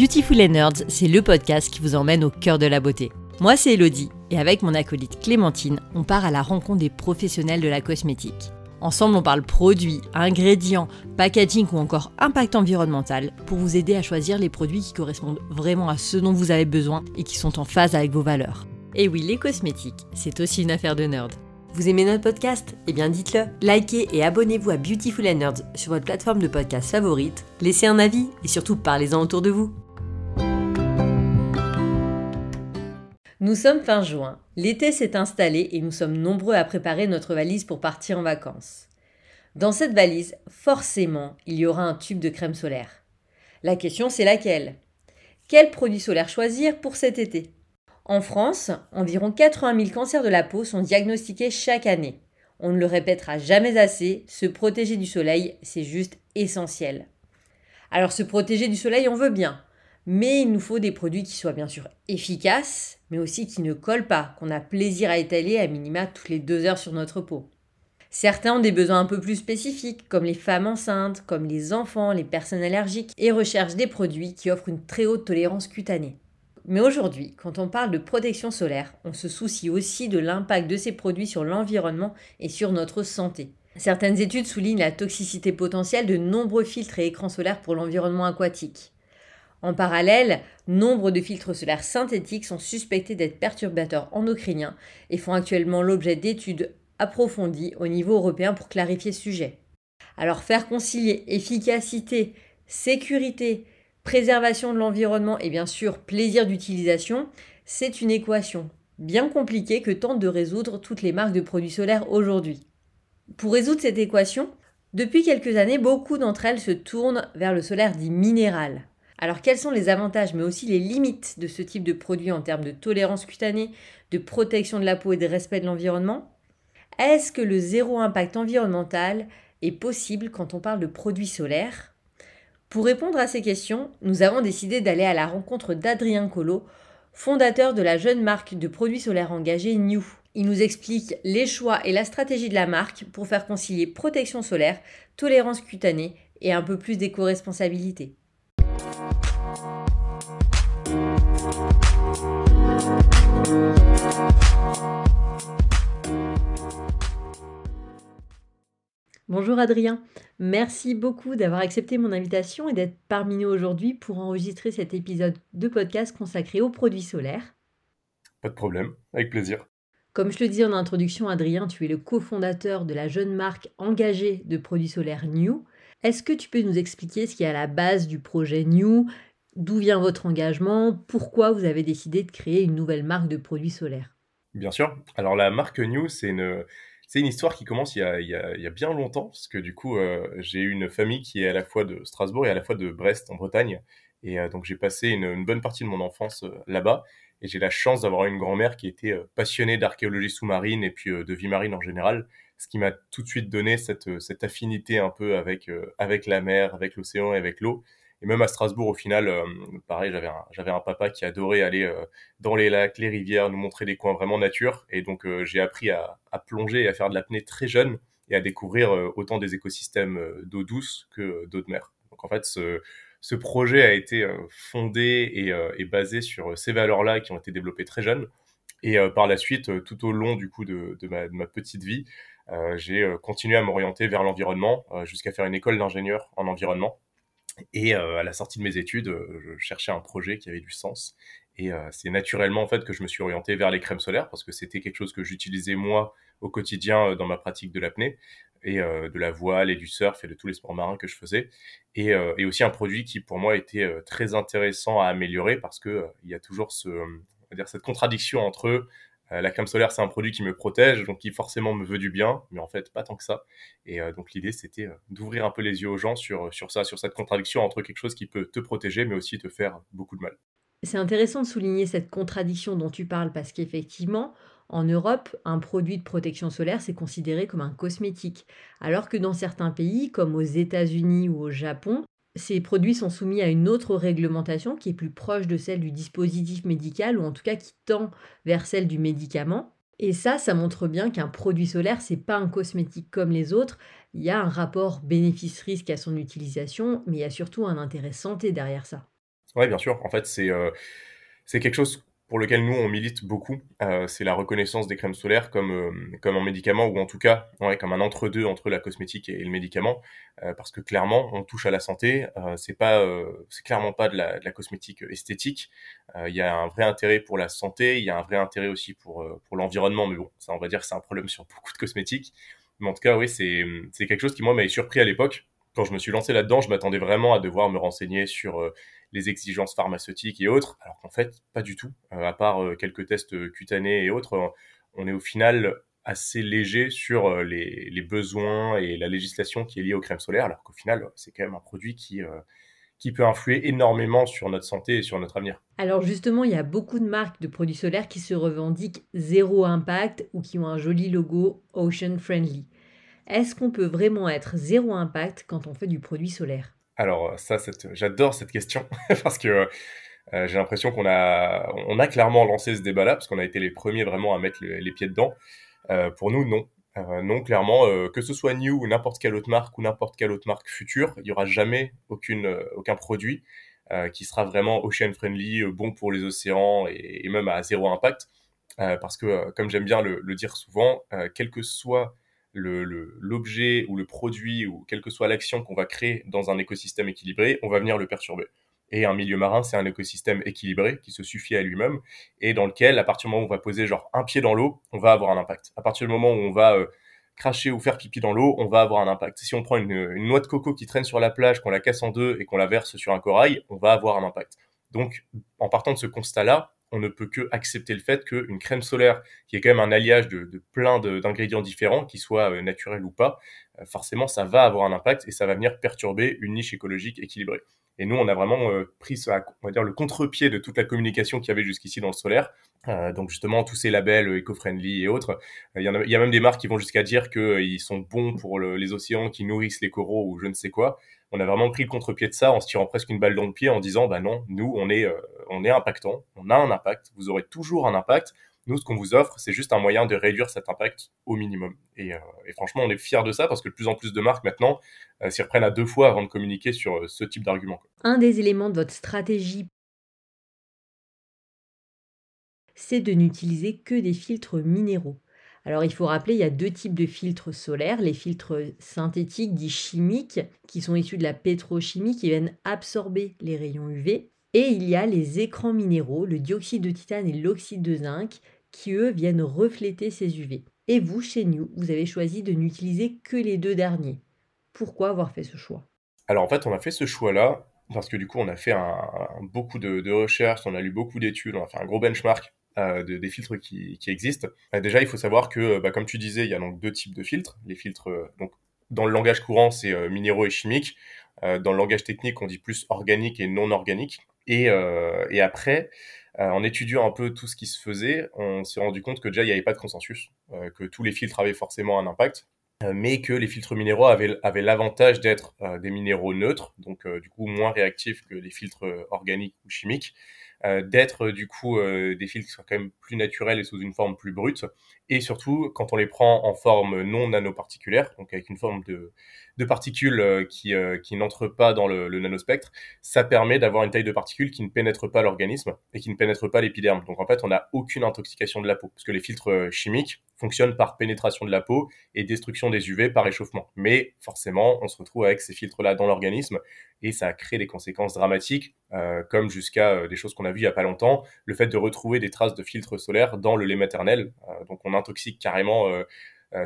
Beautiful and Nerds, c'est le podcast qui vous emmène au cœur de la beauté. Moi, c'est Elodie, et avec mon acolyte Clémentine, on part à la rencontre des professionnels de la cosmétique. Ensemble, on parle produits, ingrédients, packaging ou encore impact environnemental pour vous aider à choisir les produits qui correspondent vraiment à ce dont vous avez besoin et qui sont en phase avec vos valeurs. Et oui, les cosmétiques, c'est aussi une affaire de nerd. Vous aimez notre podcast? Eh bien dites-le. Likez et abonnez-vous à Beautiful and Nerds sur votre plateforme de podcast favorite. Laissez un avis et surtout parlez-en autour de vous. Nous sommes fin juin. L'été s'est installé et nous sommes nombreux à préparer notre valise pour partir en vacances. Dans cette valise, forcément, il y aura un tube de crème solaire. La question c'est laquelle? Quel produit solaire choisir pour cet été? En France, environ 80 000 cancers de la peau sont diagnostiqués chaque année. On ne le répétera jamais assez, se protéger du soleil, c'est juste essentiel. Alors se protéger du soleil, on veut bien, mais il nous faut des produits qui soient bien sûr efficaces, mais aussi qui ne collent pas, qu'on a plaisir à étaler à minima toutes les deux heures sur notre peau. Certains ont des besoins un peu plus spécifiques, comme les femmes enceintes, comme les enfants, les personnes allergiques, et recherchent des produits qui offrent une très haute tolérance cutanée. Mais aujourd'hui, quand on parle de protection solaire, on se soucie aussi de l'impact de ces produits sur l'environnement et sur notre santé. Certaines études soulignent la toxicité potentielle de nombreux filtres et écrans solaires pour l'environnement aquatique. En parallèle, nombre de filtres solaires synthétiques sont suspectés d'être perturbateurs endocriniens et font actuellement l'objet d'études approfondies au niveau européen pour clarifier ce sujet. Alors faire concilier efficacité, sécurité, préservation de l'environnement et bien sûr plaisir d'utilisation, c'est une équation bien compliquée que tentent de résoudre toutes les marques de produits solaires aujourd'hui. Pour résoudre cette équation, depuis quelques années, beaucoup d'entre elles se tournent vers le solaire dit minéral. Alors quels sont les avantages mais aussi les limites de ce type de produit en termes de tolérance cutanée, de protection de la peau et de respect de l'environnement? Est-ce que le zéro impact environnemental est possible quand on parle de produits solaires? Pour répondre à ces questions, nous avons décidé d'aller à la rencontre d'Adrien Collot, fondateur de la jeune marque de produits solaires engagés New. Il nous explique les choix et la stratégie de la marque pour faire concilier protection solaire, tolérance cutanée et un peu plus d'éco-responsabilité. Bonjour Adrien, merci beaucoup d'avoir accepté mon invitation et d'être parmi nous aujourd'hui pour enregistrer cet épisode de podcast consacré aux produits solaires. Pas de problème, avec plaisir. Comme je le dis en introduction, Adrien, tu es le cofondateur de la jeune marque engagée de produits solaires New. Est-ce que tu peux nous expliquer ce qui est à la base du projet New? D'où vient votre engagement? Pourquoi vous avez décidé de créer une nouvelle marque de produits solaires? Bien sûr. Alors la marque New, c'est une c'est une histoire qui commence il y, a, bien longtemps, parce que du coup, euh, j'ai une famille qui est à la fois de Strasbourg et à la fois de Brest, en Bretagne. Et euh, donc, j'ai passé une, bonne partie de mon enfance euh, là-bas. Et j'ai la chance d'avoir une grand-mère qui était passionnée d'archéologie sous-marine et puis de vie marine en général, ce qui m'a tout de suite donné cette, cette affinité un peu avec, avec la mer, avec l'océan et avec l'eau. Et même à Strasbourg, au final, euh, pareil, j'avais un, j'avais un papa qui adorait aller euh, dans les lacs, les rivières, nous montrer des coins vraiment nature. Et donc, euh, j'ai appris à, à, plonger et à faire de l'apnée très jeune et à découvrir autant des écosystèmes d'eau douce que d'eau de mer. Donc, en fait, ce, ce projet a été fondé et, basé sur ces valeurs-là qui ont été développées très jeunes. Et par la suite, tout au long du coup de, ma, de ma, petite vie, j'ai continué à m'orienter vers l'environnement jusqu'à faire une école d'ingénieur en environnement et euh, à la sortie de mes études, euh, je cherchais un projet qui avait du sens. Et euh, c'est naturellement en fait que je me suis orienté vers les crèmes solaires parce que c'était quelque chose que j'utilisais moi au quotidien dans ma pratique de l'apnée et de la voile et du surf et de tous les sports marins que je faisais. Et, aussi un produit qui pour moi était très intéressant à améliorer parce que il y a toujours cette contradiction entre euh, la crème solaire, c'est un produit qui me protège, donc qui forcément me veut du bien, mais en fait, pas tant que ça. Et euh, donc, l'idée, c'était euh, d'ouvrir un peu les yeux aux gens sur, sur ça, sur cette contradiction entre quelque chose qui peut te protéger, mais aussi te faire beaucoup de mal. C'est intéressant de souligner cette contradiction dont tu parles, parce qu'effectivement, en Europe, un produit de protection solaire, c'est considéré comme un cosmétique, alors que dans certains pays, comme aux États-Unis ou au Japon, ces produits sont soumis à une autre réglementation qui est plus proche de celle du dispositif médical ou en tout cas qui tend vers celle du médicament. Et ça, ça montre bien qu'un produit solaire, c'est pas un cosmétique comme les autres. Il y a un rapport bénéfice-risque à son utilisation, mais il y a surtout un intérêt santé derrière ça. Oui, bien sûr. En fait, c'est c'est quelque chose pour lequel nous on milite beaucoup, euh, c'est la reconnaissance des crèmes solaires comme euh, comme un médicament ou en tout cas ouais, comme un entre deux entre la cosmétique et, le médicament, euh, parce que clairement on touche à la santé. c'est pas c'est clairement pas de la, cosmétique esthétique. Il y a un vrai intérêt pour la santé, il y a un vrai intérêt aussi pour pour l'environnement, mais bon ça on va dire c'est un problème sur beaucoup de cosmétiques. Mais en tout cas oui c'est c'est quelque chose qui moi m'avait surpris à l'époque quand je me suis lancé là-dedans, je m'attendais vraiment à devoir me renseigner sur les exigences pharmaceutiques et autres, alors qu'en fait, pas du tout. Euh, à part euh, quelques tests cutanés et autres, on est au final assez léger sur euh, les, les, besoins et la législation qui est liée aux crèmes solaires, alors qu'au final, c'est quand même un produit qui, qui peut influer énormément sur notre santé et sur notre avenir. Alors justement, il y a beaucoup de marques de produits solaires qui se revendiquent zéro impact ou qui ont un joli logo Ocean Friendly. Est-ce qu'on peut vraiment être zéro impact quand on fait du produit solaire? Alors ça, j'adore cette question parce que euh, j'ai l'impression qu'on a, clairement lancé ce débat-là parce qu'on a été les premiers vraiment à mettre les pieds dedans. Euh, pour nous, non. Euh, non, clairement, que ce soit New ou n'importe quelle autre marque ou n'importe quelle autre marque future, il n'y aura jamais aucun produit qui sera vraiment ocean friendly, bon pour les océans et, même à zéro impact. parce que, comme j'aime bien le, dire souvent, quel que soit l'objet ou le produit ou quelle que soit l'action qu'on va créer dans un écosystème équilibré, on va venir le perturber. Et un milieu marin, c'est un écosystème équilibré qui se suffit à lui-même et dans lequel, à partir du moment où on va poser genre un pied dans l'eau, on va avoir un impact. À partir du moment où on va euh, cracher ou faire pipi dans l'eau, on va avoir un impact. Si on prend une, noix de coco qui traîne sur la plage, qu'on la casse en deux et qu'on la verse sur un corail, on va avoir un impact. Donc, en partant de ce constat-là, on ne peut que accepter le fait qu'une crème solaire, qui est quand même un alliage de, plein d'ingrédients différents, qu'ils soient euh, naturels ou pas, euh, forcément, ça va avoir un impact et ça va venir perturber une niche écologique équilibrée. Et nous, on a vraiment euh, pris dire, le contre-pied de toute la communication qu'il y avait jusqu'ici dans le solaire. donc justement, tous ces labels éco-friendly et autres. Il y, a, même des marques qui vont jusqu'à dire qu'ils sont bons pour les océans, qui nourrissent les coraux ou je ne sais quoi on a vraiment pris le contre-pied de ça en se tirant presque une balle dans le pied en disant bah non, nous on est euh, on est impactant, on a un impact, vous aurez toujours un impact. Nous, ce qu'on vous offre, c'est juste un moyen de réduire cet impact au minimum. Et, euh, franchement, on est fiers de ça parce que de plus en plus de marques maintenant euh, s'y reprennent à deux fois avant de communiquer sur ce type d'argument. Un des éléments de votre stratégie, c'est de n'utiliser que des filtres minéraux. Alors il faut rappeler, il y a deux types de filtres solaires, les filtres synthétiques dits chimiques, qui sont issus de la pétrochimie, qui viennent absorber les rayons UV. Et il y a les écrans minéraux, le dioxyde de titane et l'oxyde de zinc, qui eux viennent refléter ces UV. Et vous, chez nous, vous avez choisi de n'utiliser que les deux derniers. Pourquoi avoir fait ce choix? Alors en fait, on a fait ce choix-là parce que du coup, on a fait beaucoup de, recherches, on a lu beaucoup d'études, on a fait un gros benchmark euh, des filtres qui, existent. Euh, déjà, il faut savoir que, euh, bah, comme tu disais, il y a donc deux types de filtres. Les filtres, donc dans le langage courant, c'est minéraux et chimiques. dans le langage technique, on dit plus organique et non organique. Et, et après, en étudiant un peu tout ce qui se faisait, on s'est rendu compte que déjà, il n'y avait pas de consensus, que tous les filtres avaient forcément un impact, mais que les filtres minéraux avaient, avaient l'avantage d'être des minéraux neutres, donc du coup moins réactifs que les filtres organiques ou chimiques, euh, d'être du coup euh, des filtres qui sont quand même plus naturels et sous une forme plus brute, et surtout quand on les prend en forme non nanoparticulaire, donc avec une forme de, de particules euh, qui, qui n'entrent pas dans le, le, nanospectre, ça permet d'avoir une taille de particules qui ne pénètre pas l'organisme et qui ne pénètre pas l'épiderme. Donc en fait, on n'a aucune intoxication de la peau, parce que les filtres chimiques fonctionnent par pénétration de la peau et destruction des UV par échauffement. Mais forcément, on se retrouve avec ces filtres-là dans l'organisme et ça crée des conséquences dramatiques, euh, comme jusqu'à euh, des choses qu'on a vues il y a pas longtemps, le fait de retrouver des traces de filtres solaires dans le lait maternel. Euh, donc on intoxique carrément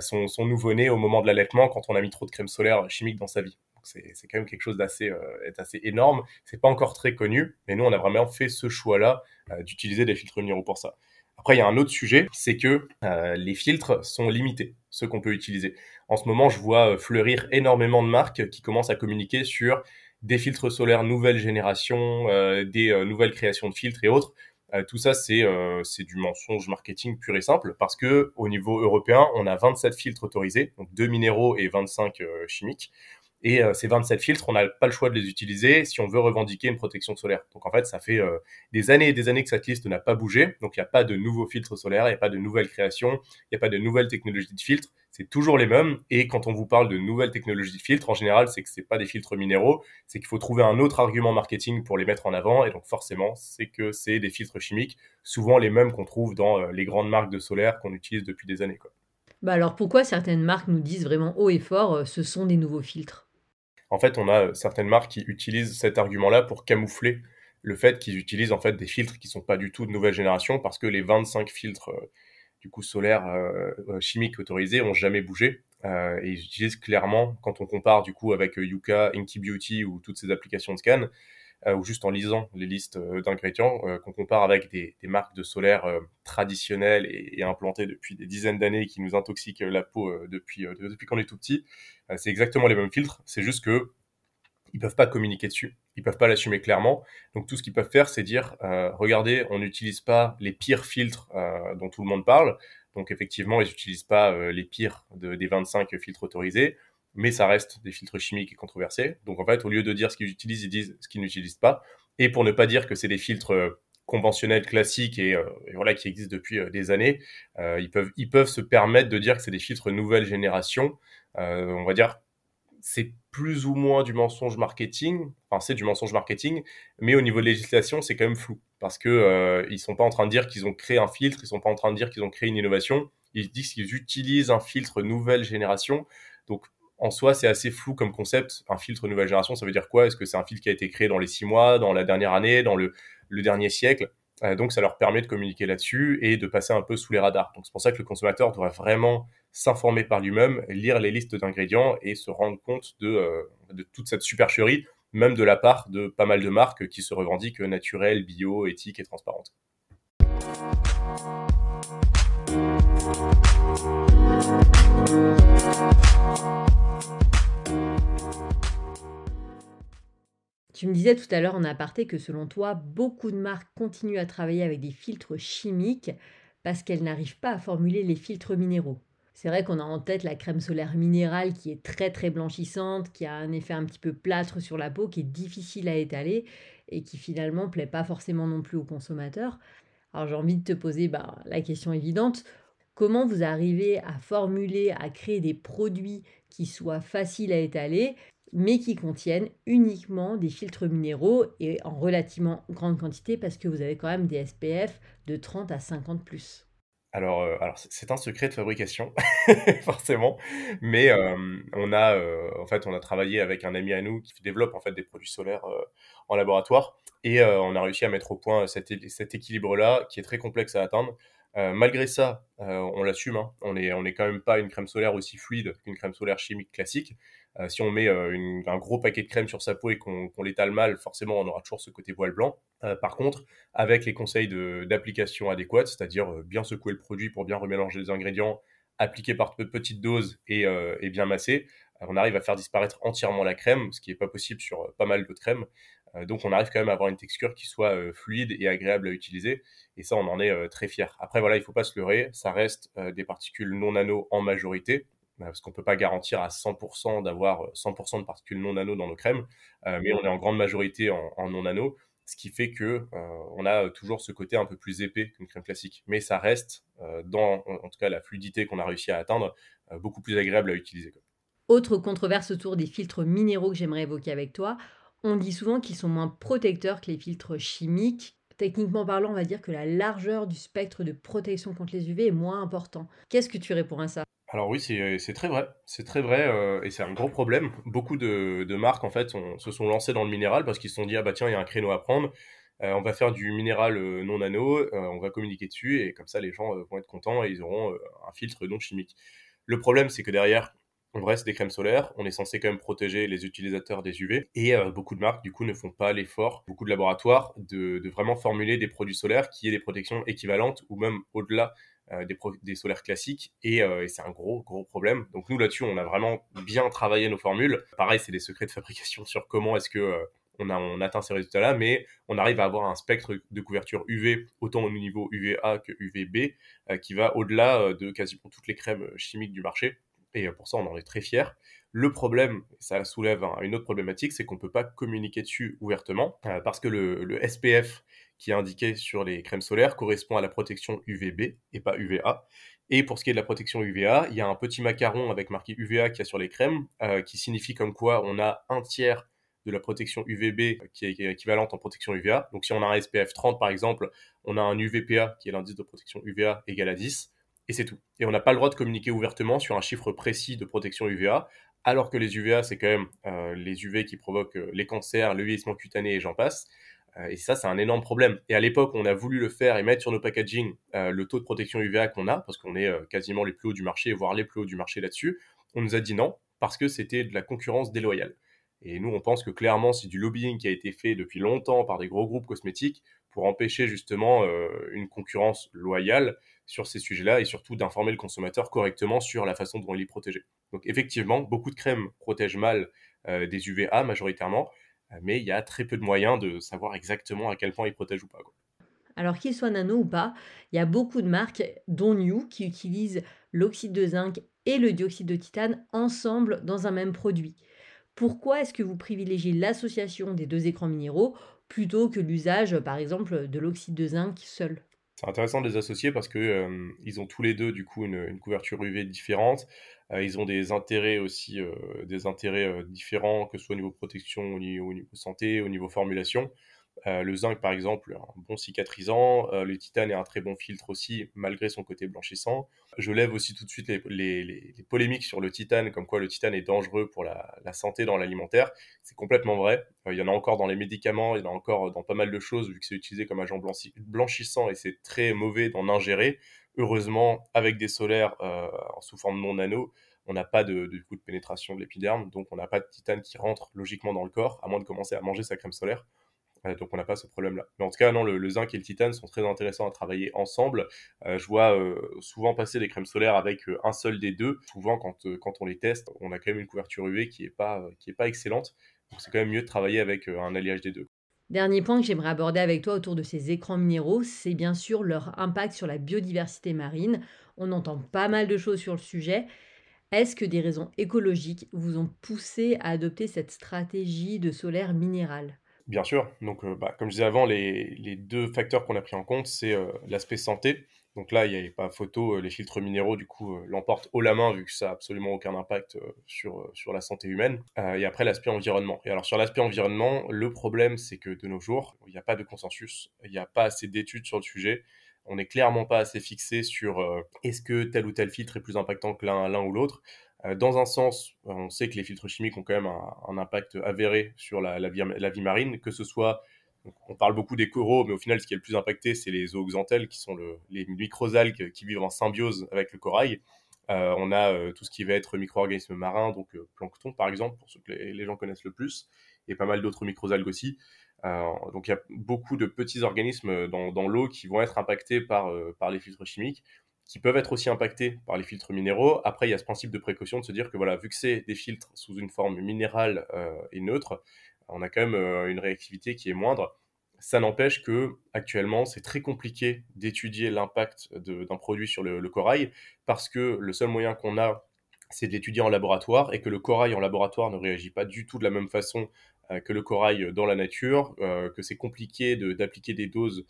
son, son nouveau-né au moment de l'allaitement quand on a mis trop de crème solaire chimique dans sa vie. C'est quand même quelque chose d'assez assez énorme. C'est pas encore très connu, mais nous on a vraiment fait ce choix-là d'utiliser des filtres minéraux pour ça. Après, il y a un autre sujet, c'est que les filtres sont limités, ceux qu'on peut utiliser. En ce moment, je vois fleurir énormément de marques qui commencent à communiquer sur des filtres solaires nouvelle génération, euh, des euh, nouvelles créations de filtres et autres. Euh, tout ça, c'est c'est du mensonge marketing pur et simple parce que au niveau européen, on a 27 filtres autorisés, donc deux minéraux et 25 chimiques. Et ces 27 filtres, on n'a pas le choix de les utiliser si on veut revendiquer une protection solaire. Donc en fait, ça fait des années et des années que cette liste n'a pas bougé. Donc il n'y a pas de nouveaux filtres solaires, il n'y a pas de nouvelles créations, il n'y a pas de nouvelles technologies de filtres c'est toujours les mêmes. Et quand on vous parle de nouvelles technologies de filtres, en général, c'est que c'est pas des filtres minéraux, c'est qu'il faut trouver un autre argument marketing pour les mettre en avant. Et donc forcément, c'est que c'est des filtres chimiques, souvent les mêmes qu'on trouve dans euh, les grandes marques de solaire qu'on utilise depuis des années. Bah alors pourquoi certaines marques nous disent vraiment haut et fort, euh, ce sont des nouveaux filtres? En fait, on a euh, certaines marques qui utilisent cet argument-là pour camoufler le fait qu'ils utilisent en fait des filtres qui sont pas du tout de nouvelle génération parce que les 25 filtres du coup solaires euh, euh, chimiques autorisés ont jamais bougé. Euh, et ils utilisent clairement, quand on compare du coup avec Yuka, Inky Beauty ou toutes ces applications de scan, ou juste en lisant les listes d'ingrédients, qu'on compare avec des, marques de solaire traditionnelles et, implantées depuis des dizaines d'années qui nous intoxiquent la peau depuis, qu'on est tout petit, c'est exactement les mêmes filtres. C'est juste que ils peuvent pas communiquer dessus, ils peuvent pas l'assumer clairement. Donc tout ce qu'ils peuvent faire, c'est dire, euh, regardez, on n'utilise pas les pires filtres euh, dont tout le monde parle. Donc effectivement, ils n'utilisent pas euh, les pires des 25 filtres autorisés, mais ça reste des filtres chimiques et controversés. Donc en fait, au lieu de dire ce qu'ils utilisent, ils disent ce qu'ils n'utilisent pas. Et pour ne pas dire que c'est des filtres conventionnels classiques et, voilà qui existent depuis des années, ils peuvent ils peuvent se permettre de dire que c'est des filtres nouvelle génération. on va dire c'est plus ou moins du mensonge marketing. Enfin, c'est du mensonge marketing, mais au niveau de législation, c'est quand même flou parce que euh, ils sont pas en train de dire qu'ils ont créé un filtre, ils sont pas en train de dire qu'ils ont créé une innovation. Ils disent qu'ils utilisent un filtre nouvelle génération. Donc, en soi, c'est assez flou comme concept. Un filtre nouvelle génération, ça veut dire quoi? Est-ce que c'est un filtre qui a été créé dans les six mois, dans la dernière année, dans le, dernier siècle? Euh, donc, ça leur permet de communiquer là-dessus et de passer un peu sous les radars. Donc, c'est pour ça que le consommateur doit vraiment s'informer par lui-même, lire les listes d'ingrédients et se rendre compte de, euh, de, toute cette supercherie, même de la part de pas mal de marques qui se revendiquent naturelles, bio, éthiques et transparentes. Tu me disais tout à l'heure en aparté que selon toi, beaucoup de marques continuent à travailler avec des filtres chimiques parce qu'elles n'arrivent pas à formuler les filtres minéraux. C'est vrai qu'on a en tête la crème solaire minérale qui est très très blanchissante, qui a un effet un petit peu plâtre sur la peau, qui est difficile à étaler et qui finalement plaît pas forcément non plus aux consommateurs. Alors j'ai envie de te poser bah, la question évidente, comment vous arrivez à formuler, à créer des produits qui soient faciles à étaler mais qui contiennent uniquement des filtres minéraux et en relativement grande quantité parce que vous avez quand même des SPF de 30 à 50 plus. Alors, euh, alors c'est un secret de fabrication, forcément, mais euh, on a euh, en fait on a travaillé avec un ami à nous qui développe en fait des produits solaires en laboratoire et on a réussi à mettre au point cet, cet équilibre-là qui est très complexe à atteindre. malgré ça, on l'assume, hein, on n'est on est quand même pas une crème solaire aussi fluide qu'une crème solaire chimique classique, euh, si on met euh, un gros paquet de crème sur sa peau et qu'on l'étale mal, forcément, on aura toujours ce côté voile blanc. Euh, par contre, avec les conseils d'application adéquates, c'est-à-dire bien secouer le produit pour bien remélanger les ingrédients, appliquer par petites doses et, bien masser, on arrive à faire disparaître entièrement la crème, ce qui n'est pas possible sur pas mal d'autres crèmes. donc on arrive quand même à avoir une texture qui soit fluide et agréable à utiliser. Et ça, on en est très fier. Après, voilà, il ne faut pas se leurrer, ça reste des particules non nano en majorité. Bah, parce qu'on ne peut pas garantir à 100% d'avoir 100% de particules non nano dans nos crèmes, euh, mais on est en grande majorité en, non nano, ce qui fait que euh, on a toujours ce côté un peu plus épais qu'une crème classique. Mais ça reste, euh, dans en, tout cas la fluidité qu'on a réussi à atteindre, beaucoup plus agréable à utiliser. Autre controverse autour des filtres minéraux que j'aimerais évoquer avec toi, on dit souvent qu'ils sont moins protecteurs que les filtres chimiques. Techniquement parlant, on va dire que la largeur du spectre de protection contre les UV est moins important. Qu'est-ce que tu réponds à ça? Alors oui, c'est très vrai. C'est très vrai euh, et c'est un gros problème. Beaucoup de, marques en fait se sont lancées dans le minéral parce qu'ils se sont dit ah bah tiens il y a un créneau à prendre. Euh, on va faire du minéral euh, non nano, on va communiquer dessus et comme ça les gens vont être contents et ils auront un filtre non chimique. Le problème c'est que derrière on reste des crèmes solaires, on est censé quand même protéger les utilisateurs des UV et beaucoup de marques du coup ne font pas l'effort, beaucoup de laboratoires de, de, vraiment formuler des produits solaires qui aient des protections équivalentes ou même au-delà euh, des, solaires classiques euh, et, c'est un gros gros problème. Donc nous là-dessus on a vraiment bien travaillé nos formules. Pareil c'est des secrets de fabrication sur comment est-ce que euh, on, a, on atteint ces résultats-là, mais on arrive à avoir un spectre de couverture UV autant au niveau UVA que UVB qui va au-delà de quasiment toutes les crèmes chimiques du marché. Et pour ça on en est très fiers. Le problème, ça soulève une autre problématique, c'est qu'on ne peut pas communiquer dessus ouvertement parce que le, SPF qui est indiqué sur les crèmes solaires correspond à la protection UVB et pas UVA. Et pour ce qui est de la protection UVA, il y a un petit macaron avec marqué UVA qui y a sur les crèmes, qui signifie comme quoi on a un tiers de la protection UVB qui est, équivalente en protection UVA. Donc si on a un SPF 30 par exemple, on a un UVPA qui est l'indice de protection UVA égal à 10 et c'est tout. Et on n'a pas le droit de communiquer ouvertement sur un chiffre précis de protection UVA, alors que les UVA, c'est quand même euh, les UV qui provoquent euh, les cancers, le vieillissement cutané et j'en passe. Euh, et ça, c'est un énorme problème. Et à l'époque, on a voulu le faire et mettre sur nos packaging le taux de protection UVA qu'on a, parce qu'on est quasiment les plus hauts du marché, voire les plus hauts du marché là-dessus. On nous a dit non, parce que c'était de la concurrence déloyale. Et nous, on pense que clairement, c'est du lobbying qui a été fait depuis longtemps par des gros groupes cosmétiques pour empêcher justement euh, une concurrence loyale sur ces sujets-là et surtout d'informer le consommateur correctement sur la façon dont il est protégé. Donc effectivement, beaucoup de crèmes protègent mal euh, des UVA majoritairement, euh, mais il y a très peu de moyens de savoir exactement à quel point ils protègent ou pas. Alors qu'ils soient nano ou pas, il y a beaucoup de marques, dont New, qui utilisent l'oxyde de zinc et le dioxyde de titane ensemble dans un même produit. Pourquoi est-ce que vous privilégiez l'association des deux écrans minéraux plutôt que l'usage, par exemple, de l'oxyde de zinc seul? C'est intéressant de les associer parce que euh, ils ont tous les deux du coup une, couverture UV différente. Euh, ils ont des intérêts aussi, euh, des intérêts différents que ce soit au niveau protection, au niveau santé, au niveau formulation. Euh, le zinc, par exemple, un bon cicatrisant. Euh, le titane est un très bon filtre aussi, malgré son côté blanchissant. Je lève aussi tout de suite les, polémiques sur le titane, comme quoi le titane est dangereux pour la, santé dans l'alimentaire. C'est complètement vrai. Euh, il y en a encore dans les médicaments, il y en a encore dans pas mal de choses, vu que c'est utilisé comme agent blanchissant et c'est très mauvais d'en ingérer. Heureusement, avec des solaires sous forme non nano, on n'a pas de, de, coup de pénétration de l'épiderme, donc on n'a pas de titane qui rentre logiquement dans le corps, à moins de commencer à manger sa crème solaire donc on n'a pas ce problème-là. Mais en tout cas, non, le, zinc et le titane sont très intéressants à travailler ensemble. Euh, je vois euh, souvent passer des crèmes solaires avec euh, un seul des deux. Souvent, quand, quand on les teste, on a quand même une couverture UV qui n'est pas, qui est pas excellente. Donc c'est quand même mieux de travailler avec un alliage des deux. Dernier point que j'aimerais aborder avec toi autour de ces écrans minéraux, c'est bien sûr leur impact sur la biodiversité marine. On entend pas mal de choses sur le sujet. Est-ce que des raisons écologiques vous ont poussé à adopter cette stratégie de solaire minéral? Bien sûr. Donc, euh, bah, comme je disais avant, les, deux facteurs qu'on a pris en compte, c'est euh, l'aspect santé. Donc là, il n'y avait pas photo, euh, les filtres minéraux, du coup, l'emportent haut la main, vu que ça n'a absolument aucun impact sur, sur la santé humaine. et après, l'aspect environnement. Et alors, sur l'aspect environnement, le problème, c'est que de nos jours, il n'y a pas de consensus, il n'y a pas assez d'études sur le sujet. On n'est clairement pas assez fixé sur est-ce que tel ou tel filtre est plus impactant que l'un ou l'autre. Euh, dans un sens, on sait que les filtres chimiques ont quand même un, impact avéré sur la, vie, marine, que ce soit, on parle beaucoup des coraux, mais au final, ce qui est le plus impacté, c'est les zooxanthelles, qui sont les microalgues qui vivent en symbiose avec le corail. Euh, on a euh, tout ce qui va être micro-organismes marins, donc plancton par exemple, pour ceux que les, gens connaissent le plus, et pas mal d'autres microalgues aussi. donc il y a beaucoup de petits organismes dans, l'eau qui vont être impactés par les filtres chimiques qui peuvent être aussi impactés par les filtres minéraux. Après, il y a ce principe de précaution de se dire que voilà, vu que c'est des filtres sous une forme minérale euh, et neutre, on a quand même euh, une réactivité qui est moindre. Ça n'empêche que actuellement, c'est très compliqué d'étudier l'impact d'un produit sur le, corail parce que le seul moyen qu'on a, c'est de l'étudier en laboratoire et que le corail en laboratoire ne réagit pas du tout de la même façon euh, que le corail dans la nature, que c'est compliqué d'appliquer des doses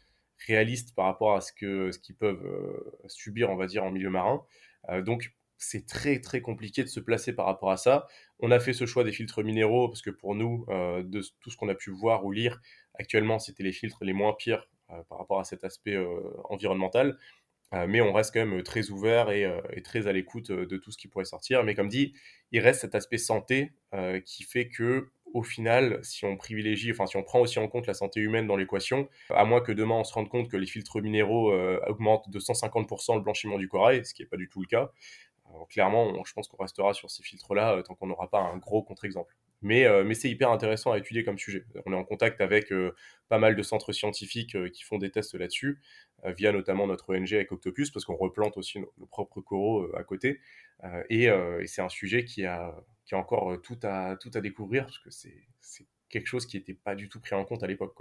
réalistes par rapport à ce que ce qu'ils peuvent euh, subir, on va dire, en milieu marin. Euh, donc c'est très très compliqué de se placer par rapport à ça. On a fait ce choix des filtres minéraux parce que pour nous, euh, de tout ce qu'on a pu voir ou lire actuellement, c'était les filtres les moins pires par rapport à cet aspect environnemental. mais on reste quand même très ouvert et très à l'écoute de tout ce qui pourrait sortir. Mais comme dit, il reste cet aspect santé qui fait que au final, si on privilégie, enfin si on prend aussi en compte la santé humaine dans l'équation, à moins que demain on se rende compte que les filtres minéraux euh, augmentent de 150% le blanchiment du corail, ce qui n'est pas du tout le cas, clairement, je pense qu'on restera sur ces filtres-là euh, tant qu'on n'aura pas un gros contre-exemple. Mais, mais c'est hyper intéressant à étudier comme sujet. On est en contact avec pas mal de centres scientifiques qui font des tests là-dessus, via notamment notre ONG avec Octopus, parce qu'on replante aussi nos, propres coraux à côté. et c'est un sujet qui a, qui a encore euh, tout à, tout à découvrir, parce que c'est quelque chose qui n'était pas du tout pris en compte à l'époque.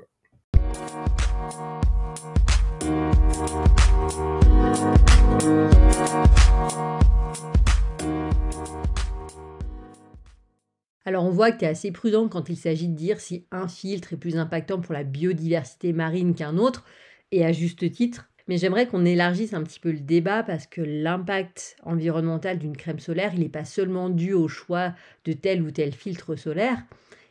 Alors on voit que tu es assez prudent quand il s'agit de dire si un filtre est plus impactant pour la biodiversité marine qu'un autre, et à juste titre. Mais j'aimerais qu'on élargisse un petit peu le débat parce que l'impact environnemental d'une crème solaire, il n'est pas seulement dû au choix de tel ou tel filtre solaire,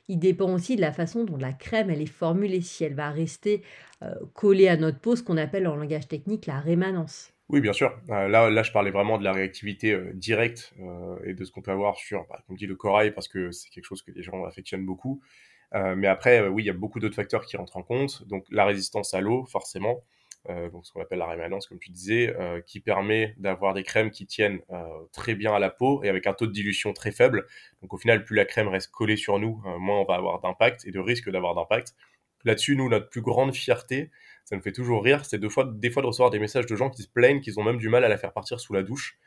il dépend aussi de la façon dont la crème est formulée, si elle va rester euh, collée à notre peau, ce qu'on appelle en langage technique la rémanence. Oui, bien sûr. Euh, là, là, je parlais vraiment de la réactivité euh, directe et de ce qu'on peut avoir sur, bah, comme dit, le corail, parce que c'est quelque chose que les gens affectionnent beaucoup. mais après, oui, il y a beaucoup d'autres facteurs qui rentrent en compte. Donc, la résistance à l'eau, forcément. Euh, donc ce qu'on appelle la rémanence, comme tu disais, euh, qui permet d'avoir des crèmes qui tiennent euh, très bien à la peau et avec un taux de dilution très faible. Donc au final, plus la crème reste collée sur nous, moins on va avoir d'impact et de risque d'avoir d'impact. Là-dessus, nous, notre plus grande fierté, ça me fait toujours rire, c'est des fois, des fois de recevoir des messages de gens qui se plaignent qu'ils ont même du mal à la faire partir sous la douche,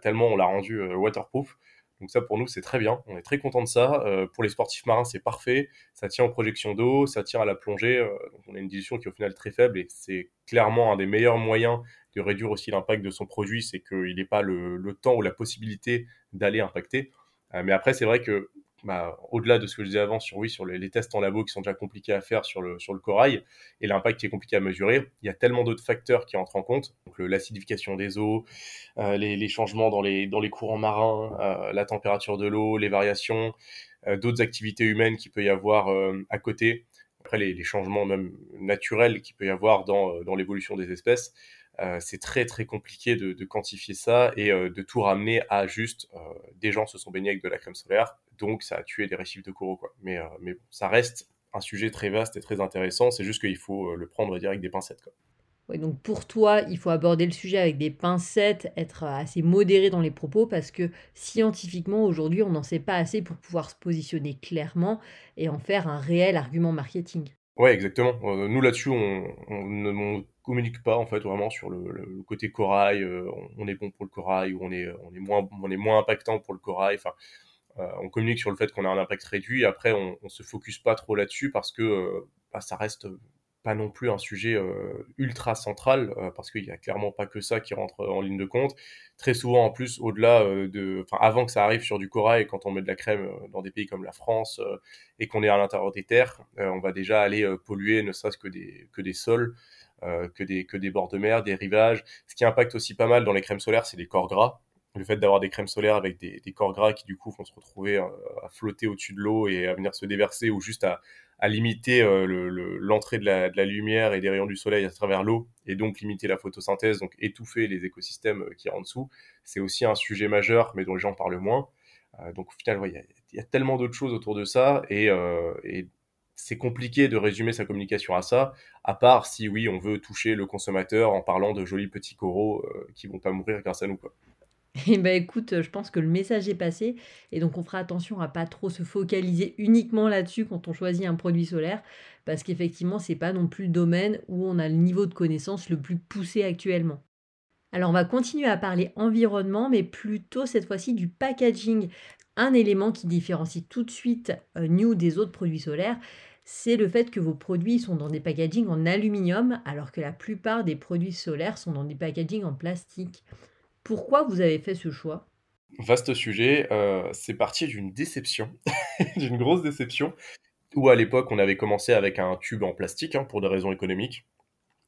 tellement on l'a rendue waterproof. Donc ça, pour nous, c'est très bien. On est très content de ça. Euh, pour les sportifs marins, c'est parfait. Ça tient aux projections d'eau, ça tient à la plongée. Euh, donc on a une dilution qui est au final très faible et c'est clairement un des meilleurs moyens de réduire aussi l'impact de son produit, c'est qu'il n'ait pas le, temps ou la possibilité d'aller impacter. Euh, mais après, c'est vrai que bah, au-delà de ce que je disais avant sur, oui, sur les, tests en labo qui sont déjà compliqués à faire sur le, sur le corail et l'impact qui est compliqué à mesurer, il y a tellement d'autres facteurs qui entrent en compte. Donc l'acidification des eaux, euh, les, changements dans les, dans les courants marins, euh, la température de l'eau, les variations, euh, d'autres activités humaines qu'il peut y avoir à côté. Après, les, changements même naturels qu'il peut y avoir dans, dans l'évolution des espèces. Euh, c'est très très compliqué de, quantifier ça et euh, de tout ramener à juste euh, des gens se sont baignés avec de la crème solaire, donc ça a tué des récifs de coraux. Mais, mais ça reste un sujet très vaste et très intéressant, c'est juste qu'il faut le prendre et dire avec des pincettes. Quoi. Donc pour toi, il faut aborder le sujet avec des pincettes, être assez modéré dans les propos parce que scientifiquement, aujourd'hui, on n'en sait pas assez pour pouvoir se positionner clairement et en faire un réel argument marketing. Ouais, exactement. nous là-dessus, on, ne communique pas en fait vraiment sur le, côté corail. Euh, on, est bon pour le corail ou on est, on est moins, on est moins impactant pour le corail. Enfin, euh, on communique sur le fait qu'on a un impact réduit. Après, on, on se focus pas trop là-dessus parce que euh, bah, ça reste pas non plus un sujet euh, ultra central, euh, parce qu'il n'y a clairement pas que ça qui rentre en ligne de compte. Très souvent, en plus, au-delà euh, de, enfin, avant que ça arrive sur du corail, quand on met de la crème dans des pays comme la France et qu'on est à l'intérieur des terres, on va déjà aller polluer, ne serait-ce que des que des sols, que des que des bords de mer, des rivages. Ce qui impacte aussi pas mal dans les crèmes solaires, c'est les corps gras le fait d'avoir des crèmes solaires avec des, corps gras qui du coup vont se retrouver à, flotter au-dessus de l'eau et à venir se déverser ou juste à, limiter euh, l'entrée de, la, lumière et des rayons du soleil à travers l'eau et donc limiter la photosynthèse, donc étouffer les écosystèmes euh, qui en dessous. C'est aussi un sujet majeur, mais dont les gens parlent moins. Euh, donc au final, il y, a tellement d'autres choses autour de ça et, c'est compliqué de résumer sa communication à ça, à part si oui, on veut toucher le consommateur en parlant de jolis petits coraux qui vont pas mourir grâce à nous. Quoi. Eh ben écoute, je pense que le message est passé et donc on fera attention à pas trop se focaliser uniquement là-dessus quand on choisit un produit solaire parce qu'effectivement, c'est pas non plus le domaine où on a le niveau de connaissance le plus poussé actuellement. Alors on va continuer à parler environnement mais plutôt cette fois-ci du packaging. Un élément qui différencie tout de suite euh, New des autres produits solaires, c'est le fait que vos produits sont dans des packagings en aluminium alors que la plupart des produits solaires sont dans des packagings en plastique. Pourquoi vous avez fait ce choix? Vaste sujet, euh, c'est parti d'une déception, d'une grosse déception, où à l'époque on avait commencé avec un tube en plastique hein, pour des raisons économiques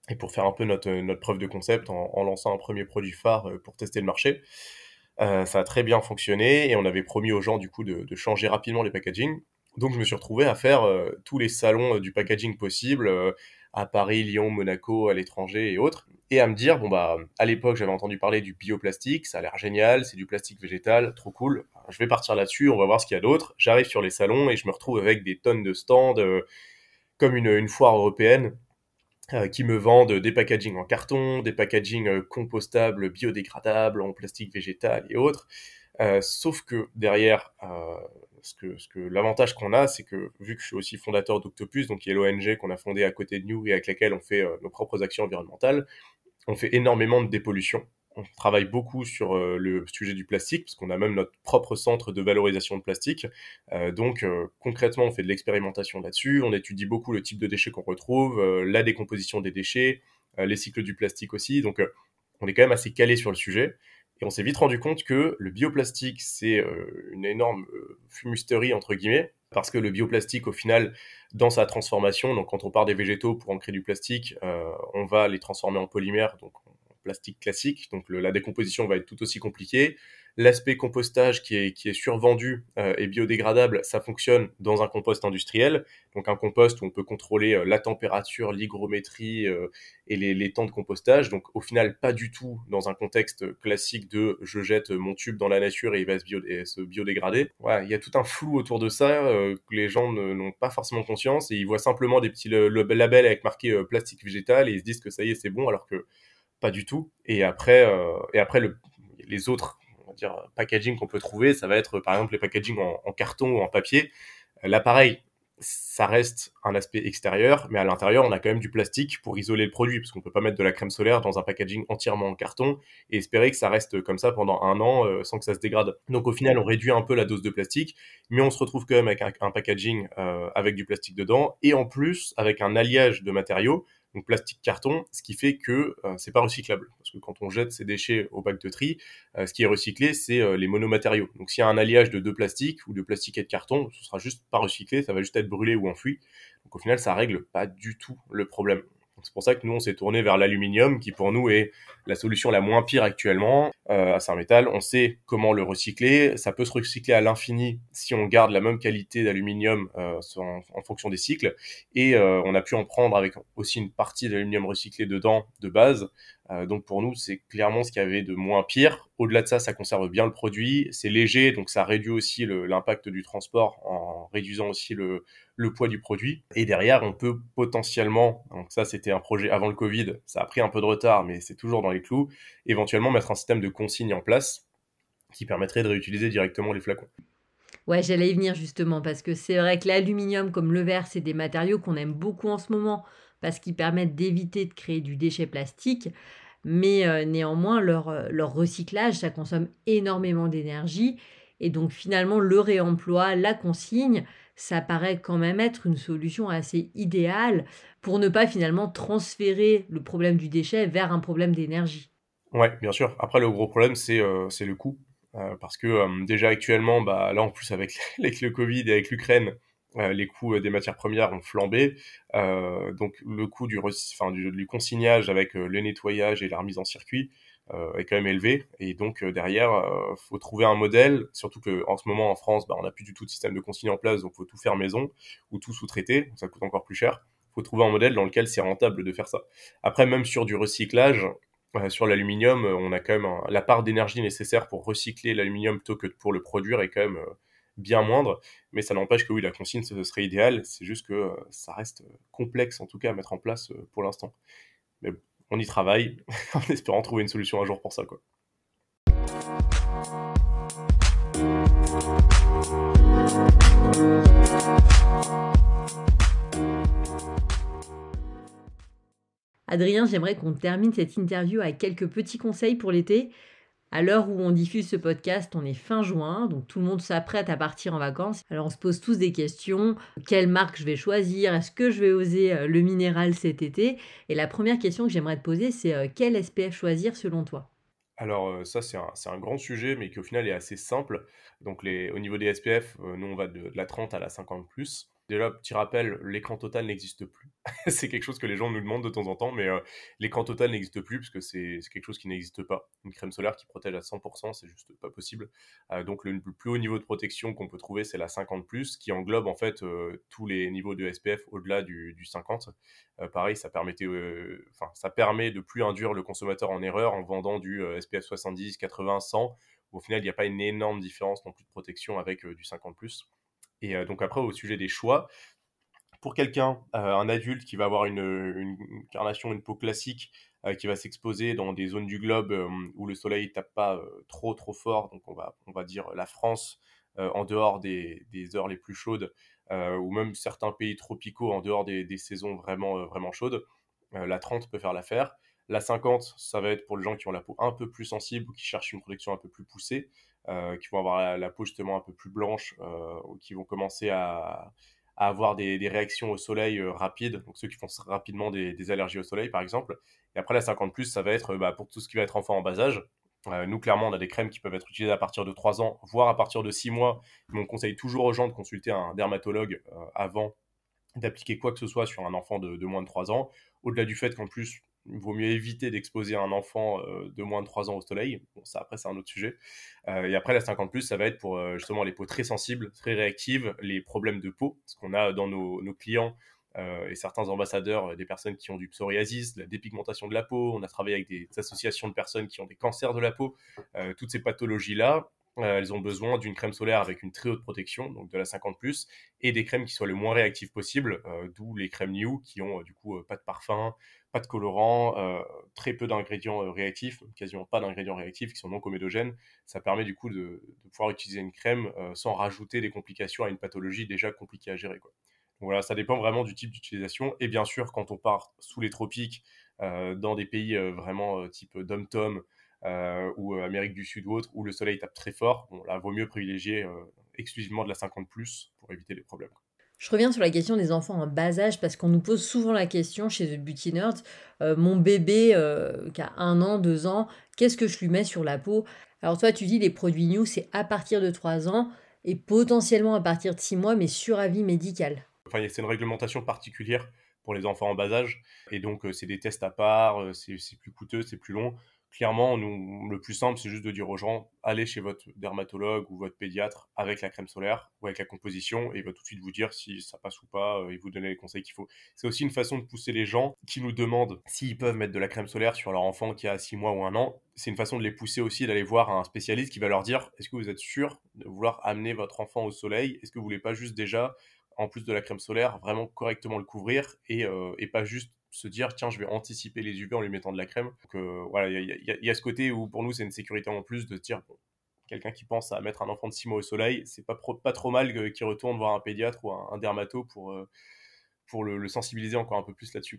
et pour faire un peu notre, notre preuve de concept en, lançant un premier produit phare euh, pour tester le marché. Euh, ça a très bien fonctionné et on avait promis aux gens du coup de, changer rapidement les packaging. Donc je me suis retrouvé à faire tous les salons du packaging possible à Paris, Lyon, Monaco, à l'étranger et autres, et à me dire, bon bah, à l'époque, j'avais entendu parler du bioplastique, ça a l'air génial, c'est du plastique végétal, trop cool, je vais partir là-dessus, on va voir ce qu'il y a d'autre. J'arrive sur les salons et je me retrouve avec des tonnes de stands, euh, comme une, une, foire européenne, euh, qui me vendent des packaging en carton, des packaging euh, compostables, biodégradables, en plastique végétal et autres. sauf que derrière, ce que, ce que l'avantage qu'on a, c'est que vu que je suis aussi fondateur d'Octopus, donc qui est l'ONG qu'on a fondé à côté de nous et avec laquelle on fait euh, nos propres actions environnementales, on fait énormément de dépollution. On travaille beaucoup sur euh, le sujet du plastique, parce qu'on a même notre propre centre de valorisation de plastique. Euh, donc concrètement, on fait de l'expérimentation là-dessus. On étudie beaucoup le type de déchets qu'on retrouve, la décomposition des déchets, les cycles du plastique aussi. Donc on est quand même assez calé sur le sujet. Et on s'est vite rendu compte que le bioplastique, c'est une énorme fumisterie, entre guillemets, parce que le bioplastique, au final, dans sa transformation, donc quand on part des végétaux pour en créer du plastique, on va les transformer en polymère, donc plastique classique, donc la décomposition va être tout aussi compliquée. L'aspect compostage qui est, qui survendu euh, et biodégradable, ça fonctionne dans un compost industriel. Donc un compost où on peut contrôler euh, la température, l'hygrométrie euh, et les, temps de compostage. Donc au final, pas du tout dans un contexte classique de je jette mon tube dans la nature et il va se, bio, se biodégrader. Il y a tout un flou autour de ça que les gens n'ont pas forcément conscience et ils voient simplement des petits labels avec marqué plastique végétal et ils se disent que ça y est, c'est bon alors que pas du tout. Et après, et après le, les autres dire, packaging qu'on peut trouver, ça va être par exemple les packaging en, carton ou en papier. Euh, l'appareil, ça reste un aspect extérieur, mais à l'intérieur, on a quand même du plastique pour isoler le produit, parce qu'on peut pas mettre de la crème solaire dans un packaging entièrement en carton et espérer que ça reste comme ça pendant un an euh, sans que ça se dégrade. Donc au final, on réduit un peu la dose de plastique, mais on se retrouve quand même avec un, packaging euh, avec du plastique dedans et en plus avec un alliage de matériaux donc plastique carton, ce qui fait que euh, c'est pas recyclable. Parce que quand on jette ces déchets au bac de tri, euh, ce qui est recyclé, c'est euh, les monomatériaux. Donc s'il y a un alliage de deux plastiques ou de plastique et de carton, ce sera juste pas recyclé, ça va juste être brûlé ou enfoui. Donc au final, ça règle pas du tout le problème. C'est pour ça que nous, on s'est tourné vers l'aluminium, qui pour nous est la solution la moins pire actuellement. Euh, c'est un métal, on sait comment le recycler. Ça peut se recycler à l'infini si on garde la même qualité d'aluminium euh, en, fonction des cycles. Et euh, on a pu en prendre avec aussi une partie d'aluminium recyclé dedans de base. Euh, donc pour nous, c'est clairement ce qu'il y avait de moins pire. Au-delà de ça, ça conserve bien le produit. C'est léger, donc ça réduit aussi l'impact du transport en réduisant aussi le, le poids du produit. Et derrière, on peut potentiellement, donc ça c'était un projet avant le Covid, ça a pris un peu de retard, mais c'est toujours dans les clous, éventuellement mettre un système de consigne en place qui permettrait de réutiliser directement les flacons. Ouais, j'allais y venir justement, parce que c'est vrai que l'aluminium comme le verre, c'est des matériaux qu'on aime beaucoup en ce moment, parce qu'ils permettent d'éviter de créer du déchet plastique. Mais euh, néanmoins, leur, euh, leur recyclage, ça consomme énormément d'énergie. Et donc finalement, le réemploi, la consigne, ça paraît quand même être une solution assez idéale pour ne pas finalement transférer le problème du déchet vers un problème d'énergie. Ouais, bien sûr. Après, le gros problème, c'est euh, le coût. Parce que déjà actuellement, bah, là en plus avec, avec le Covid et avec l'Ukraine, les coûts des matières premières ont flambé. donc le coût du, consignage avec le nettoyage et la remise en circuit, euh, est quand même élevé. Et donc euh, derrière, euh, faut trouver un modèle, surtout que en ce moment en France, bah, on n'a plus du tout de système de consigne en place, donc faut tout faire maison ou tout sous-traiter, ça coûte encore plus cher. Faut trouver un modèle dans lequel c'est rentable de faire ça. Après, même sur du recyclage, sur l'aluminium, on a quand même la part d'énergie nécessaire pour recycler l'aluminium plutôt que pour le produire est quand même bien moindre, mais ça n'empêche que oui, la consigne ce serait idéal, c'est juste que ça reste complexe en tout cas à mettre en place pour l'instant. Mais on y travaille en espérant trouver une solution un jour pour ça. Quoi. Adrien, j'aimerais qu'on termine cette interview avec quelques petits conseils pour l'été. À l'heure où on diffuse ce podcast, on est fin juin, donc tout le monde s'apprête à partir en vacances. Alors on se pose tous des questions. Quelle marque je vais choisir? Est-ce que je vais oser euh, le minéral cet été? Et la première question que j'aimerais te poser, c'est euh, quel SPF choisir selon toi? Alors euh, ça c'est un, grand sujet mais qui au final est assez simple. Donc au niveau des SPF, nous on va de, de, la 30 à la 50 +. Déjà, petit rappel, l'écran total n'existe plus. c'est quelque chose que les gens nous demandent de temps en temps, mais euh, l'écran total n'existe plus parce que c'est quelque chose qui n'existe pas. Une crème solaire qui protège à 100%, c'est juste pas possible. Euh, donc le, plus haut niveau de protection qu'on peut trouver, c'est la 50+, qui englobe en fait euh, tous les niveaux de SPF au-delà du, du, 50. pareil, ça permet de plus induire le consommateur en erreur en vendant du SPF 70, 80, 100. Au final, il n'y a pas une énorme différence non plus de protection avec du 50+. Et euh, donc après, au sujet des choix, pour quelqu'un, euh, un adulte qui va avoir une, carnation, une peau classique, euh, qui va s'exposer dans des zones du globe où le soleil tape pas trop trop fort, donc on va, on va dire la France en dehors des, des, heures les plus chaudes, ou même certains pays tropicaux en dehors des, des saisons vraiment, vraiment chaudes, la 30 peut faire l'affaire. La 50, ça va être pour les gens qui ont la peau un peu plus sensible ou qui cherchent une protection un peu plus poussée. Euh, qui vont avoir la, peau justement un peu plus blanche, euh, qui vont commencer à, avoir des, réactions au soleil euh, rapides, donc ceux qui font rapidement des, allergies au soleil par exemple. Et après la 50 plus, ça va être bah, pour tout ce qui va être enfant en bas âge, nous, clairement, on a des crèmes qui peuvent être utilisées à partir de 3 ans, voire à partir de 6 mois. Mais on conseille toujours aux gens de consulter un dermatologue avant d'appliquer quoi que ce soit sur un enfant de, de moins de 3 ans. Au-delà du fait qu'en plus, il vaut mieux éviter d'exposer un enfant euh, de moins de 3 ans au soleil. Bon, ça, après, c'est un autre sujet. Euh, et après, la 50+, ça va être pour euh, justement les peaux très sensibles, très réactives, les problèmes de peau. Ce qu'on a dans nos, clients et certains ambassadeurs, des personnes qui ont du psoriasis, la dépigmentation de la peau. On a travaillé avec des associations de personnes qui ont des cancers de la peau. toutes ces pathologies-là, elles ont besoin d'une crème solaire avec une très haute protection, donc de la 50+, et des crèmes qui soient le moins réactives possible, d'où les crèmes New qui ont du coup pas de parfum, pas de colorant, euh, très peu d'ingrédients euh, réactifs, quasiment pas d'ingrédients réactifs qui sont non comédogènes. Ça permet du coup de, pouvoir utiliser une crème euh, sans rajouter des complications à une pathologie déjà compliquée à gérer. Donc voilà, ça dépend vraiment du type d'utilisation. Et bien sûr, quand on part sous les tropiques, dans des pays vraiment type Dom-Tom ou Amérique du Sud ou autre, où le soleil tape très fort, bon, là, vaut mieux privilégier exclusivement de la 50+, pour éviter les problèmes. Je reviens sur la question des enfants en bas âge parce qu'on nous pose souvent la question chez The Beauty Nerds euh, mon bébé euh, qui a un an, deux ans, qu'est-ce que je lui mets sur la peau? Alors, toi, tu dis les produits New, c'est à partir de trois ans et potentiellement à partir de six mois, mais sur avis médical. C'est une réglementation particulière pour les enfants en bas âge et donc euh, c'est des tests à part, c'est plus coûteux, c'est plus long clairement, nous, le plus simple, c'est juste de dire aux gens, allez chez votre dermatologue ou votre pédiatre avec la crème solaire ou avec la composition et va tout de suite vous dire si ça passe ou pas euh, et vous donner les conseils qu'il faut. C'est aussi une façon de pousser les gens qui nous demandent s'ils peuvent mettre de la crème solaire sur leur enfant qui a 6 mois ou un an. C'est une façon de les pousser aussi d'aller voir un spécialiste qui va leur dire, est-ce que vous êtes sûr de vouloir amener votre enfant au soleil? Est-ce que vous voulez pas juste déjà en plus de la crème solaire, vraiment correctement le couvrir et, euh, et pas juste se dire tiens je vais anticiper les UV en lui mettant de la crème. Donc euh, voilà il y, a ce côté où pour nous c'est une sécurité en plus de dire quelqu'un qui pense à mettre un enfant de 6 mois au soleil c'est pas, pas trop mal qu'il retourne voir un pédiatre ou un, dermato pour, euh, pour le, sensibiliser encore un peu plus là-dessus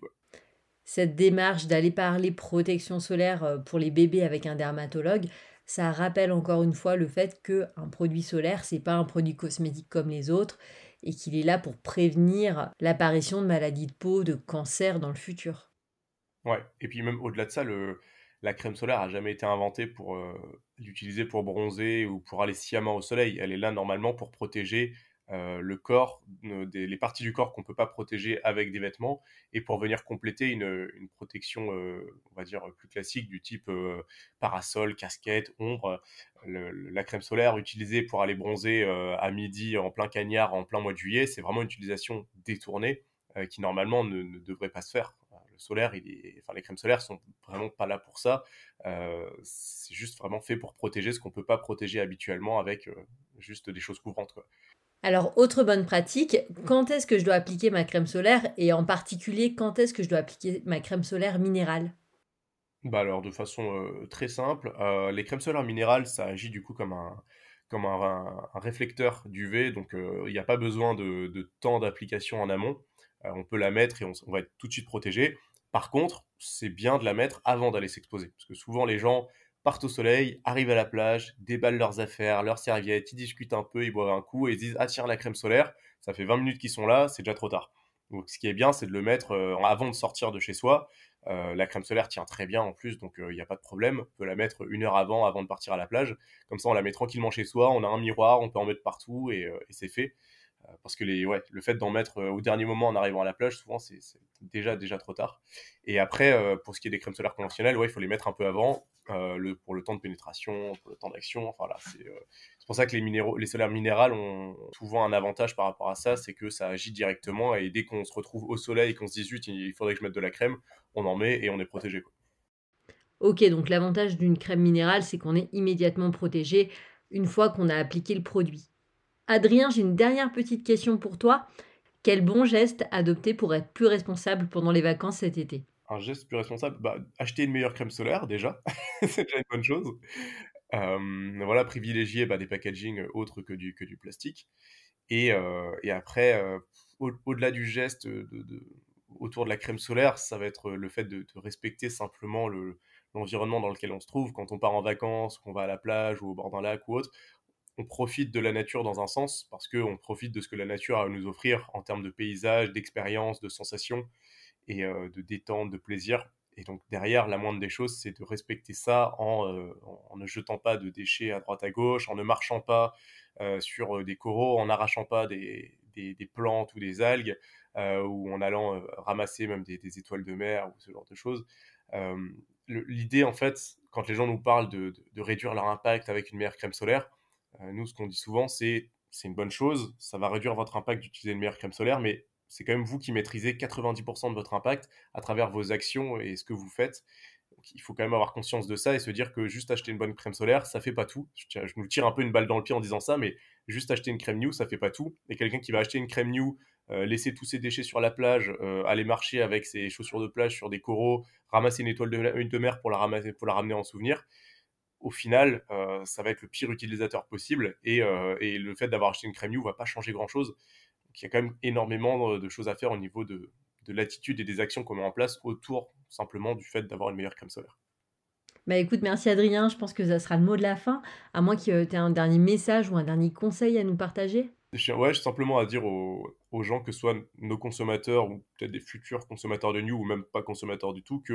cette démarche d'aller parler protection solaire pour les bébés avec un dermatologue ça rappelle encore une fois le fait qu'un produit solaire c'est pas un produit cosmétique comme les autres et qu'il est là pour prévenir l'apparition de maladies de peau, de cancer dans le futur. Ouais, et puis même au-delà de ça, la crème solaire a jamais été inventée pour euh, l'utiliser pour bronzer ou pour aller sciemment au soleil. Elle est là normalement pour protéger euh, le corps, les parties du corps qu'on ne peut pas protéger avec des vêtements, et pour venir compléter une, protection, euh, on va dire, plus classique du type euh, parasol, casquette, ombre. la crème solaire utilisée pour aller bronzer à midi en plein cagnard, en plein mois de juillet, c'est vraiment une utilisation détournée qui normalement ne, devrait pas se faire. Solaire, enfin, les crèmes solaires sont vraiment pas là pour ça. c'est juste vraiment fait pour protéger ce qu'on ne peut pas protéger habituellement avec juste des choses couvrantes. Alors, autre bonne pratique, quand est-ce que je dois appliquer ma crème solaire et en particulier quand est-ce que je dois appliquer ma crème solaire minérale? Bah alors de façon très simple, les crèmes solaires minérales, ça agit du coup comme un, comme un, réflecteur d'UV, donc il n'y a pas besoin de, temps d'application en amont. on peut la mettre et on, va être tout de suite protégé. Par contre, c'est bien de la mettre avant d'aller s'exposer, parce que souvent les gens partent au soleil, arrivent à la plage, déballent leurs affaires, leurs serviettes, ils discutent un peu, ils boivent un coup et ils disent Ah, tiens, la crème solaire, ça fait 20 minutes qu'ils sont là, c'est déjà trop tard. Donc, ce qui est bien, c'est de le mettre euh, avant de sortir de chez soi. Euh, la crème solaire tient très bien en plus, donc il euh, n'y a pas de problème. On peut la mettre une heure avant, avant de partir à la plage. Comme ça, on la met tranquillement chez soi. On a un miroir, on peut en mettre partout et, c'est fait. parce que le fait d'en mettre au dernier moment en arrivant à la plage, souvent, c'est déjà, déjà trop tard. Et après, pour ce qui est des crèmes solaires conventionnelles, ouais, il faut les mettre un peu avant. Euh, pour le temps de pénétration, pour le temps d'action. Enfin, c'est euh, pour ça que les, minéraux, les solaires minérales ont souvent un avantage par rapport à ça, c'est que ça agit directement et dès qu'on se retrouve au soleil et qu'on se dit il faudrait que je mette de la crème, on en met et on est protégé. Ok, donc l'avantage d'une crème minérale, c'est qu'on est immédiatement protégé une fois qu'on a appliqué le produit. Adrien, j'ai une dernière petite question pour toi. Quel bon geste adopter pour être plus responsable pendant les vacances cet été? Un geste plus responsable, bah, acheter une meilleure crème solaire déjà, c'est déjà une bonne chose. Euh, voilà, privilégier bah, des packagings autres que du, que du plastique. Et, euh, et après, euh, au-delà du geste de, autour de la crème solaire, ça va être le fait de, respecter simplement l'environnement dans lequel on se trouve. Quand on part en vacances, qu'on va à la plage ou au bord d'un lac ou autre, on profite de la nature dans un sens, parce qu'on profite de ce que la nature a à nous offrir en termes de paysage, d'expérience, de sensations et de détente, de plaisir. Et donc derrière, la moindre des choses, c'est de respecter ça en, en, ne jetant pas de déchets à droite à gauche, en ne marchant pas sur des coraux, en n'arrachant pas des, des, plantes ou des algues, ou en allant ramasser même des, des, étoiles de mer ou ce genre de choses. L'idée, en fait, quand les gens nous parlent de, de, réduire leur impact avec une meilleure crème solaire, nous, ce qu'on dit souvent, c'est c'est une bonne chose, ça va réduire votre impact d'utiliser une meilleure crème solaire, mais c'est quand même vous qui maîtrisez 90% de votre impact à travers vos actions et ce que vous faites. il faut quand même avoir conscience de ça et se dire que juste acheter une bonne crème solaire, ça fait pas tout. Je, je nous tire un peu une balle dans le pied en disant ça, mais juste acheter une crème new, ça fait pas tout. Et quelqu'un qui va acheter une crème new, euh, laisser tous ses déchets sur la plage, euh, aller marcher avec ses chaussures de plage sur des coraux, ramasser une étoile de, de mer pour la, ramasser, pour la ramener en souvenir, au final, euh, ça va être le pire utilisateur possible. Et, et le fait d'avoir acheté une crème new va pas changer grand-chose il y a quand même énormément de choses à faire au niveau de, l'attitude et des actions qu'on met en place autour simplement du fait d'avoir une meilleure crème solaire. Bah écoute, merci Adrien, je pense que ça sera le mot de la fin, à moins que tu aies un dernier message ou un dernier conseil à nous partager. Ouais, simplement à dire aux, gens, que ce soit nos consommateurs ou peut-être des futurs consommateurs de New ou même pas consommateurs du tout, que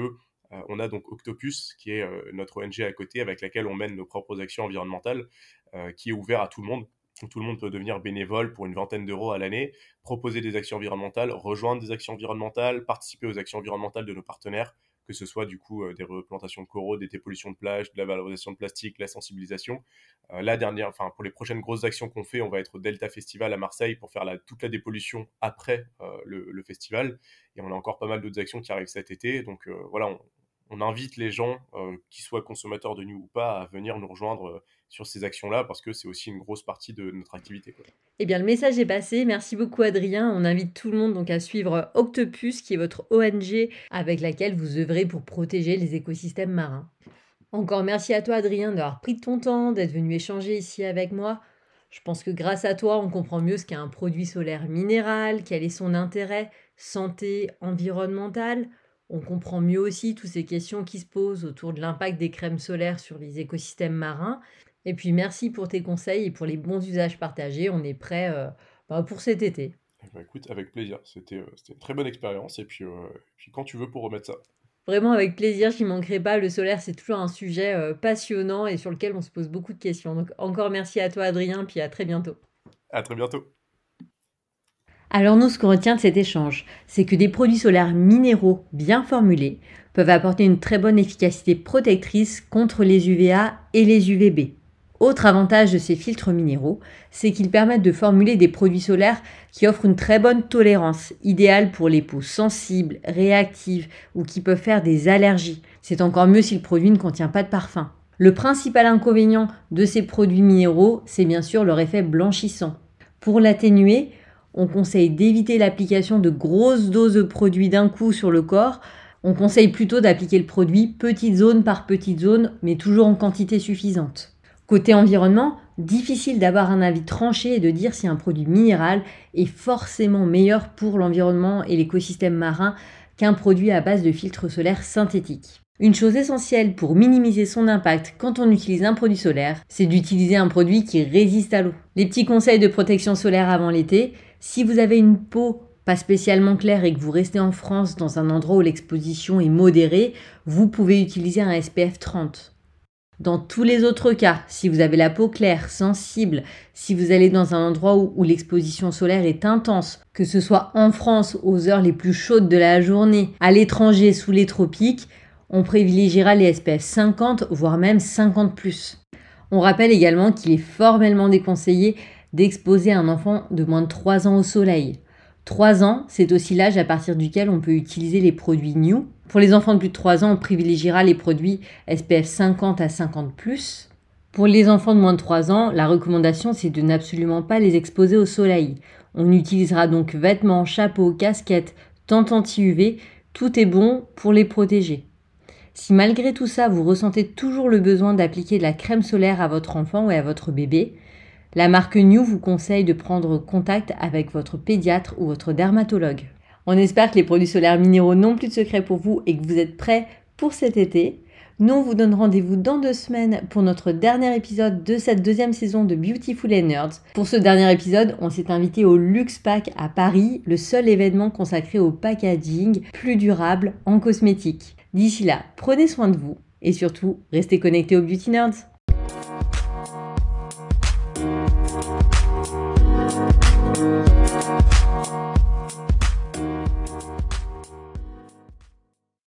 euh, on a donc Octopus, qui est euh, notre ONG à côté avec laquelle on mène nos propres actions environnementales, euh, qui est ouvert à tout le monde tout le monde peut devenir bénévole pour une vingtaine d'euros à l'année, proposer des actions environnementales, rejoindre des actions environnementales, participer aux actions environnementales de nos partenaires, que ce soit du coup euh, des replantations de coraux, des dépollutions de plage, de la valorisation de plastique, la sensibilisation. Euh, la dernière, enfin pour les prochaines grosses actions qu'on fait, on va être au Delta Festival à Marseille pour faire toute la dépollution après euh, le, festival. Et on a encore pas mal d'autres actions qui arrivent cet été. Donc voilà, on invite les gens, euh, qu'ils soient consommateurs de New ou pas, à venir nous rejoindre euh, sur ces actions-là parce que c'est aussi une grosse partie de notre activité. Eh bien, le message est passé. Merci beaucoup, Adrien. On invite tout le monde donc à suivre Octopus, qui est votre ONG avec laquelle vous œuvrez pour protéger les écosystèmes marins. Encore merci à toi, Adrien, d'avoir pris ton temps, d'être venu échanger ici avec moi. Je pense que grâce à toi, on comprend mieux ce qu'est un produit solaire minéral, quel est son intérêt, santé, environnemental. On comprend mieux aussi toutes ces questions qui se posent autour de l'impact des crèmes solaires sur les écosystèmes marins. Et puis merci pour tes conseils et pour les bons usages partagés. On est prêt euh, bah, pour cet été. Eh ben, écoute, avec plaisir. C'était euh, une très bonne expérience. Et puis, euh, puis quand tu veux pour remettre ça. Vraiment avec plaisir, je n'y manquerai pas. Le solaire, c'est toujours un sujet passionnant et sur lequel on se pose beaucoup de questions. Donc encore merci à toi Adrien, puis à très bientôt. À très bientôt. Alors nous, ce qu'on retient de cet échange, c'est que des produits solaires minéraux bien formulés peuvent apporter une très bonne efficacité protectrice contre les UVA et les UVB. Autre avantage de ces filtres minéraux, c'est qu'ils permettent de formuler des produits solaires qui offrent une très bonne tolérance, idéale pour les peaux sensibles, réactives ou qui peuvent faire des allergies. C'est encore mieux si le produit ne contient pas de parfum. Le principal inconvénient de ces produits minéraux, c'est bien sûr leur effet blanchissant. Pour l'atténuer, on conseille d'éviter l'application de grosses doses de produits d'un coup sur le corps. On conseille plutôt d'appliquer le produit petite zone par petite zone, mais toujours en quantité suffisante. Côté environnement, difficile d'avoir un avis tranché et de dire si un produit minéral est forcément meilleur pour l'environnement et l'écosystème marin qu'un produit à base de filtres solaires synthétiques. Une chose essentielle pour minimiser son impact quand on utilise un produit solaire, c'est d'utiliser un produit qui résiste à l'eau. Les petits conseils de protection solaire avant l'été, si vous avez une peau pas spécialement claire et que vous restez en France dans un endroit où l'exposition est modérée, vous pouvez utiliser un SPF 30. Dans tous les autres cas, si vous avez la peau claire, sensible, si vous allez dans un endroit où, l'exposition solaire est intense, que ce soit en France aux heures les plus chaudes de la journée, à l'étranger sous les tropiques, on privilégiera les SPF 50, voire même 50 ⁇ On rappelle également qu'il est formellement déconseillé d'exposer un enfant de moins de 3 ans au soleil. 3 ans, c'est aussi l'âge à partir duquel on peut utiliser les produits New. Pour les enfants de plus de 3 ans, on privilégiera les produits SPF 50 à 50 ⁇ Pour les enfants de moins de 3 ans, la recommandation c'est de n'absolument pas les exposer au soleil. On utilisera donc vêtements, chapeaux, casquettes, tentes anti-UV, tout est bon pour les protéger. Si malgré tout ça, vous ressentez toujours le besoin d'appliquer de la crème solaire à votre enfant ou à votre bébé, la marque New vous conseille de prendre contact avec votre pédiatre ou votre dermatologue. On espère que les produits solaires minéraux n'ont plus de secret pour vous et que vous êtes prêts pour cet été. Nous, on vous donne rendez-vous dans deux semaines pour notre dernier épisode de cette deuxième saison de Beautiful and Nerds. Pour ce dernier épisode, on s'est invité au Luxe Pack à Paris, le seul événement consacré au packaging plus durable en cosmétique. D'ici là, prenez soin de vous et surtout, restez connectés aux Beauty Nerds.